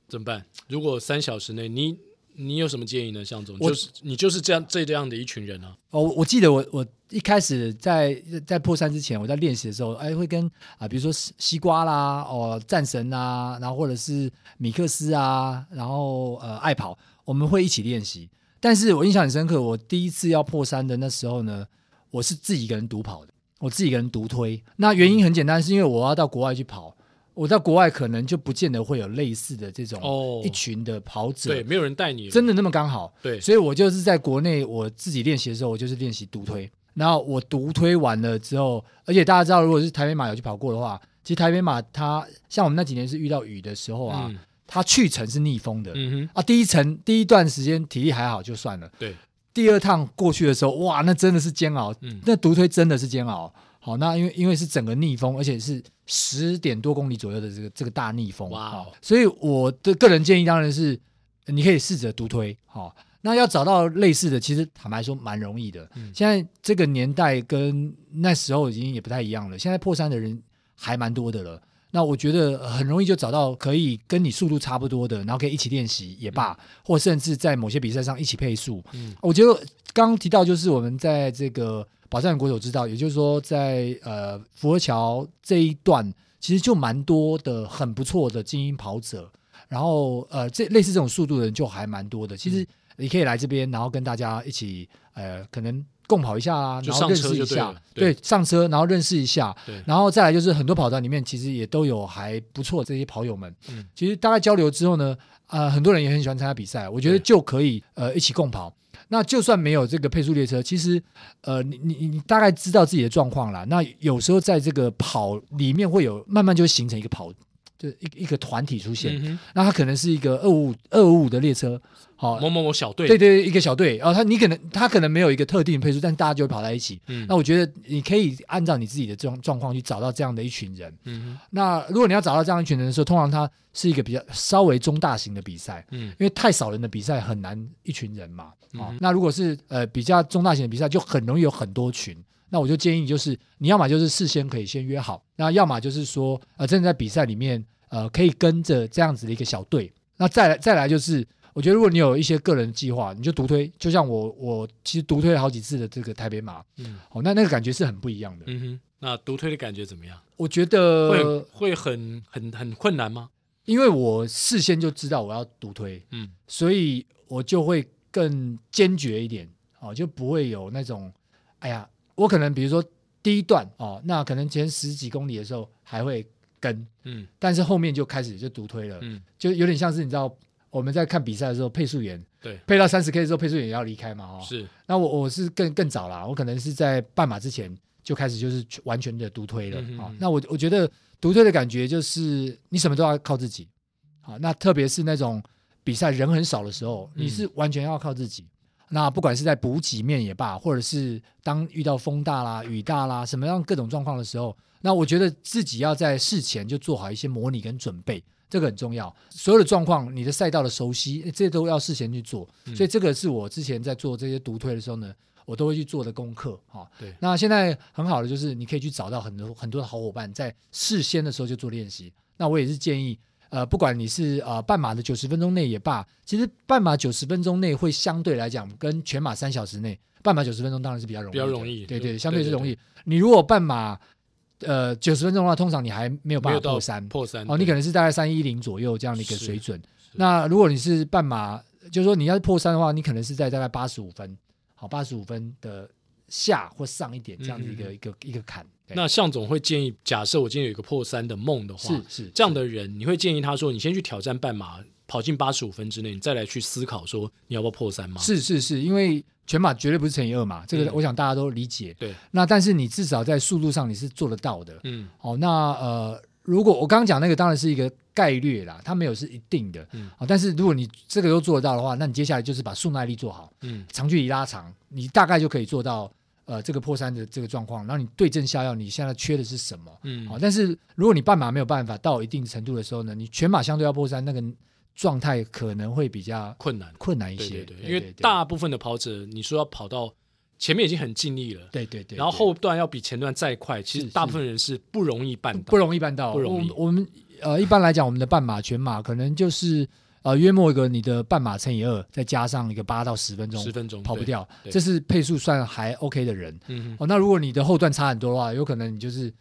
怎么办？如果三小时内你。你有什么建议呢，向总？我就是你就是这样这这样的一群人啊。哦，我记得我我一开始在在破三之前，我在练习的时候，哎，会跟啊，比如说西西瓜啦，哦，战神啊，然后或者是米克斯啊，然后呃，爱跑，我们会一起练习。但是我印象很深刻，我第一次要破三的那时候呢，我是自己一个人独跑的，我自己一个人独推。那原因很简单，是因为我要到国外去跑。我在国外可能就不见得会有类似的这种一群的跑者，对，没有人带你，真的那么刚好，对，所以我就是在国内我自己练习的时候，我就是练习独推，然后我独推完了之后，而且大家知道，如果是台北马有去跑过的话，其实台北马它像我们那几年是遇到雨的时候啊，它去程是逆风的，啊，第一程第一段时间体力还好就算了，对，第二趟过去的时候，哇，那真的是煎熬，那独推真的是煎熬。好，那因为因为是整个逆风，而且是十点多公里左右的这个这个大逆风！所以我的个人建议当然是，你可以试着独推，好，那要找到类似的，其实坦白说蛮容易的。嗯、现在这个年代跟那时候已经也不太一样了，现在破三的人还蛮多的了。那我觉得很容易就找到可以跟你速度差不多的，然后可以一起练习也罢，嗯、或甚至在某些比赛上一起配速。嗯，我觉得刚刚提到就是我们在这个宝藏国手之道，也就是说在呃福和桥这一段，其实就蛮多的很不错的精英跑者。然后，呃，这类似这种速度的人就还蛮多的。其实你可以来这边，然后跟大家一起，呃，可能共跑一下啊，然后认识一下，对，对，上车，然后认识一下，然后再来就是很多跑团里面其实也都有还不错这些跑友们。嗯，其实大概交流之后呢，呃，很多人也很喜欢参加比赛，我觉得就可以呃一起共跑。那就算没有这个配速列车，其实，呃，你你你大概知道自己的状况啦。那有时候在这个跑里面会有慢慢就形成一个跑。就一一个团体出现，嗯、那他可能是一个二五二五五的列车，好。某某某小队，对对，一个小队，然后他你可能他可能没有一个特定的配速，但大家就会跑在一起。嗯，那我觉得你可以按照你自己的这种状况去找到这样的一群人。嗯，那如果你要找到这样一群人的时候，通常他是一个比较稍微中大型的比赛，嗯，因为太少人的比赛很难一群人嘛。嗯、那如果是呃比较中大型的比赛，就很容易有很多群。那我就建议，就是你要么就是事先可以先约好，那要么就是说，呃，真的在比赛里面，呃，可以跟着这样子的一个小队。那再来再来就是，我觉得如果你有一些个人计划，你就独推。就像我，我其实独推了好几次的这个台北马，嗯，哦，那那个感觉是很不一样的。嗯哼，那独推的感觉怎么样？我觉得会会很很很困难吗？因为我事先就知道我要独推，嗯，所以我就会更坚决一点，哦，就不会有那种，哎呀。我可能比如说第一段哦，那可能前十几公里的时候还会跟，嗯，但是后面就开始就独推了，嗯，就有点像是你知道我们在看比赛的时候，配速员对。配到三十 K 的时候，配速员也要离开嘛，哦，是。那我我是更更早啦，我可能是在半马之前就开始就是完全的独推了，啊，那我我觉得独推的感觉就是你什么都要靠自己，好，那特别是那种比赛人很少的时候，你是完全要靠自己。那不管是在补给面也罢，或者是当遇到风大啦、雨大啦，什么样各种状况的时候，那我觉得自己要在事前就做好一些模拟跟准备，这个很重要。所有的状况，你的赛道的熟悉，这都要事先去做。嗯、所以这个是我之前在做这些独推的时候呢，我都会去做的功课。哈，对。那现在很好的就是你可以去找到很多很多的好伙伴，在事先的时候就做练习。那我也是建议。呃，不管你是呃半马的九十分钟内也罢，其实半马九十分钟内会相对来讲跟全马三小时内，半马九十分钟当然是比较容易，比较容易，对对，相对是容易。对对对，你如果半马呃九十分钟的话，通常你还没有办法破三，破三哦，你可能是大概三一零左右这样的一个水准。那如果你是半马，就是说你要是破三的话，你可能是在大概八十五分，好，八十五分的下或上一点这样的一个、嗯、一个一个坎。那向总会建议，假设我今天有一个破三的梦的话，是是这样的人，你会建议他说，你先去挑战半马，跑进八十五分之内，你再来去思考说你要不要破三吗？是是是，因为全马绝对不是乘以二嘛，这个我想大家都理解。对，那但是你至少在速度上你是做得到的。嗯，好，那呃，如果我刚刚讲那个当然是一个概率啦，它没有是一定的。嗯，好，但是如果你这个都做得到的话，那你接下来就是把速耐力做好，嗯，长距离拉长，你大概就可以做到。呃，这个破三的这个状况，然后你对症下药，你现在缺的是什么？嗯，好，但是如果你半马没有办法到一定程度的时候呢，你全马相对要破三，那个状态可能会比较困难，困难一些。对对对，因为大部分的跑者，你说要跑到前面已经很尽力了，对对对，然后后段要比前段再快，其实大部分人是不容易办到，不容易办到，不容易。我，我们呃，一般来讲，我们的半马、全马可能就是。呃，约莫一个你的半马乘以二，再加上一个八到十分钟，十分钟跑不掉，这是配速算还 OK 的人。哦，那如果你的后段差很多的话，有可能你就是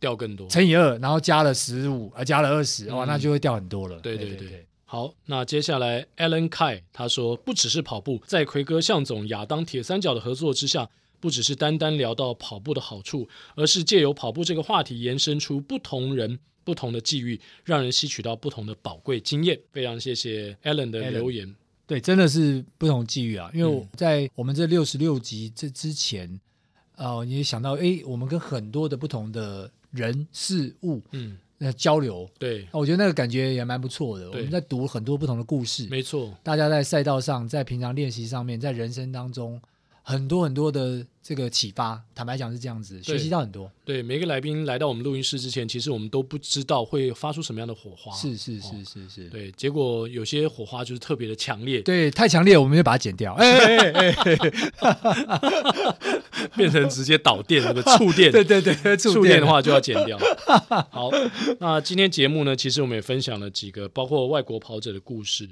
掉更多，乘以二，然后加了十五，呃，加了二十，哇，那就会掉很多了。对对对，对，对。好，那接下来 Alan Kai 他说，不只是跑步，在奎哥、向总、亚当铁三角的合作之下，不只是单单聊到跑步的好处，而是借由跑步这个话题延伸出不同人。不同的际遇，让人吸取到不同的宝贵经验。非常谢谢 Alan 的留言。Alan, 对，真的是不同际遇啊！因为在我们这六十六集这之前，呃，你也想到，哎，我们跟很多的不同的人事物，嗯，那交流，对，我觉得那个感觉也蛮不错的。我们在读很多不同的故事，没错。大家在赛道上，在平常练习上面，在人生当中，很多很多的这个启发。坦白讲是这样子，学习到很多。对，每个来宾来到我们录音室之前，其实我们都不知道会发出什么样的火花。是是是是是。对，结果有些火花就是特别的强烈。对，太强烈，我们就把它剪掉。哎哎哎，变成直接导电，那个触电。对对对，触电的话就要剪掉。好，那今天节目呢，其实我们也分享了几个，包括外国跑者的故事。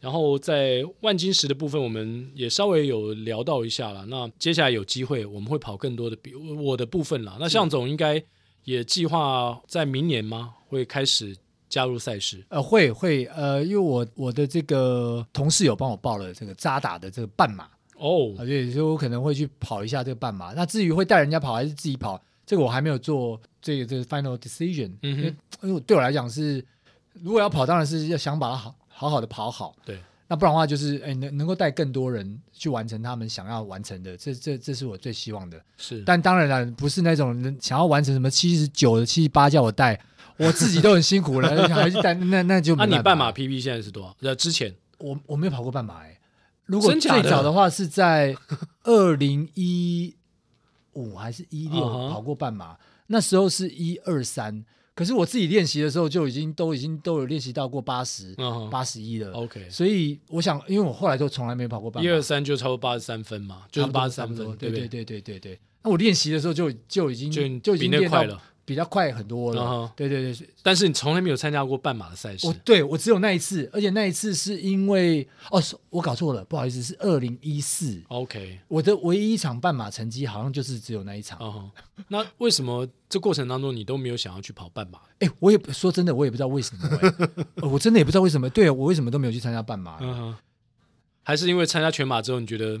然后在万金石的部分，我们也稍微有聊到一下了。那接下来有机会，我们会跑更多的比我的部分了。那向总应该也计划在明年吗？会开始加入赛事？呃，会会呃，因为我我的这个同事有帮我报了这个扎打的这个半马哦，所以说我可能会去跑一下这个半马。那至于会带人家跑还是自己跑，这个我还没有做这个这个 final decision。嗯哼，因为因为对我来讲是，如果要跑，当然是要想把它好。好好的跑好，对，那不然的话就是，哎，能能够带更多人去完成他们想要完成的，这这这是我最希望的。是，但当然了，不是那种想要完成什么七十九的七十八叫我带，我自己都很辛苦了，还是带那那就。那你半马 PB 现在是多少？呃，之前我我没有跑过半马，哎，如果最早的话是在二零一五还是一六 跑过半马，那时候是一二三。可是我自己练习的时候就已经都已经都有练习到过八十八十一了。OK，所以我想，因为我后来都从来没跑过半马，一二三就超过八十三分嘛，就是八十三分。对对对对对对。那我练习的时候就就已经就就已经练快了。比较快很多了，uh. 对对对，但是你从来没有参加过半马的赛事。我对我只有那一次，而且那一次是因为哦，我搞错了，不好意思，是二零一四。OK，我的唯一一场半马成绩好像就是只有那一场。Uh. 那为什么这过程当中你都没有想要去跑半马？哎，我也说真的，我也不知道为什么，我真的也不知道为什么。对，我为什么都没有去参加半马？Uh. 还是因为参加全马之后，你觉得？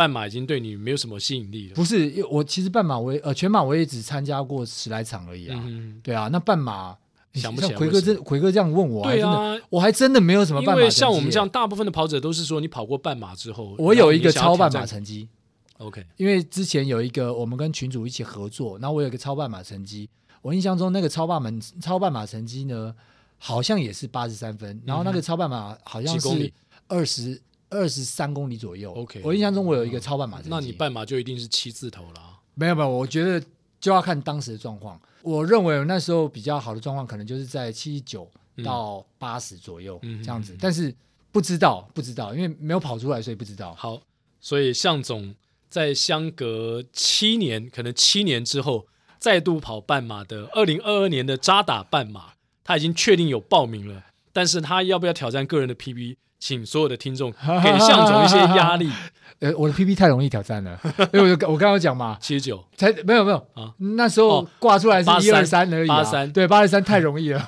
半马已经对你没有什么吸引力了。不是，我其实半马我也呃全马我也只参加过十来场而已啊。嗯、对啊，那半马想不起来。奎哥这奎哥这样问我，对啊，我还真的没有什么办法。因为像我们这样大部分的跑者都是说，你跑过半马之后，我有一个超半马成绩。OK，因为之前有一个我们跟群主一起合作，然后我有一个超半马成绩。我印象中那个超半马超半马成绩呢，好像也是八十三分。然后那个超半马好像是二十。二十三公里左右。OK，我印象中我有一个超半马成绩。那你半马就一定是七字头了？没有没有，我觉得就要看当时的状况。我认为那时候比较好的状况，可能就是在七十九到八十左右这样子。但是不知道不知道，因为没有跑出来，所以不知道。好，所以向总在相隔七年，可能七年之后再度跑半马的二零二二年的扎打半马，他已经确定有报名了。但是他要不要挑战个人的 PB？请所有的听众给向总一些压力。呃，我的 PP 太容易挑战了，因为我我刚刚讲嘛，七十九才没有没有啊，那时候挂出来是一二三而已，八三对八二三太容易了，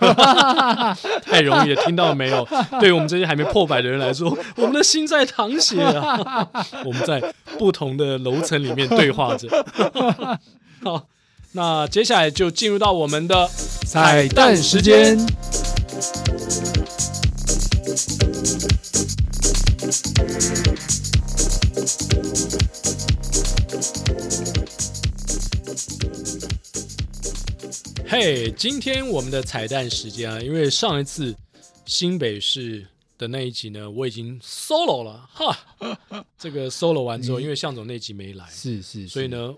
太容易了，听到了没有？对于我们这些还没破百的人来说，我们的心在淌血啊！我们在不同的楼层里面对话着。好，那接下来就进入到我们的彩蛋时间。嘿，hey, 今天我们的彩蛋时间啊，因为上一次新北市的那一集呢，我已经 solo 了哈。这个 solo 完之后，嗯、因为向总那集没来，是是，是，所以呢，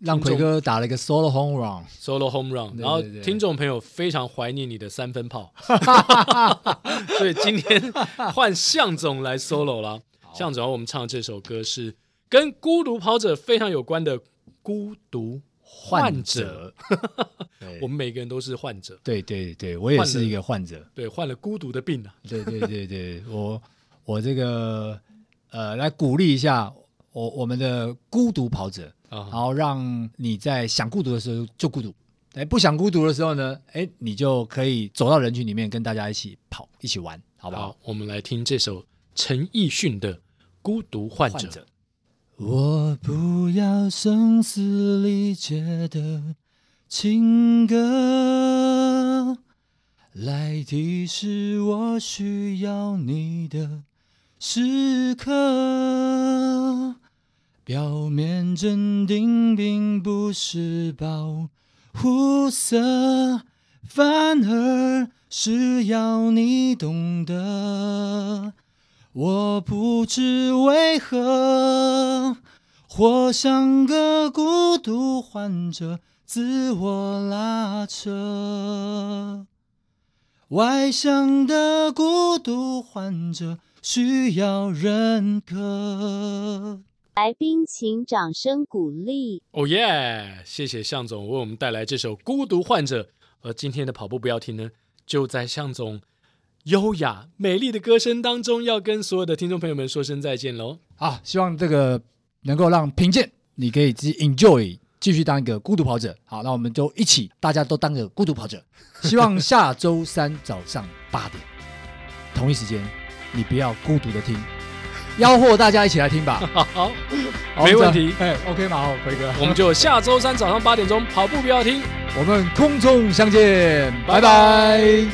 让奎哥打了一个 solo home run，solo home run，然后听众朋友非常怀念你的三分炮，所以今天换向总来 solo 了。向总，我们唱的这首歌是跟孤独跑者非常有关的孤独。患者，我们每个人都是患者。对对对，我也是一个患者。对，患了孤独的病啊。对对对对，我我这个呃，来鼓励一下我我们的孤独跑者，然后让你在想孤独的时候就孤独，哎，不想孤独的时候呢，哎，你就可以走到人群里面跟大家一起跑，一起玩，好不好？好，我们来听这首陈奕迅的《孤独患者》。我不要声嘶力竭的情歌，来提示我需要你的时刻。表面镇定并不是保护色，反而是要你懂得。我不知为何。活像个孤独患者，自我拉扯。外向的孤独患者需要认可。来宾请掌声鼓励。哦耶！谢谢向总为我们带来这首《孤独患者》。而今天的跑步不要停呢，就在向总优雅美丽的歌声当中，要跟所有的听众朋友们说声再见喽。好，希望这个能够让品鉴你可以自己 enjoy。继续当一个孤独跑者，好，那我们就一起，大家都当个孤独跑者。希望下周三早上八点，同一时间，你不要孤独的听，吆喝大家一起来听吧。好，好，没问题。哎，OK 嘛，好，辉哥，我们就下周三早上八点钟跑步不要停，我们空中相见。拜拜。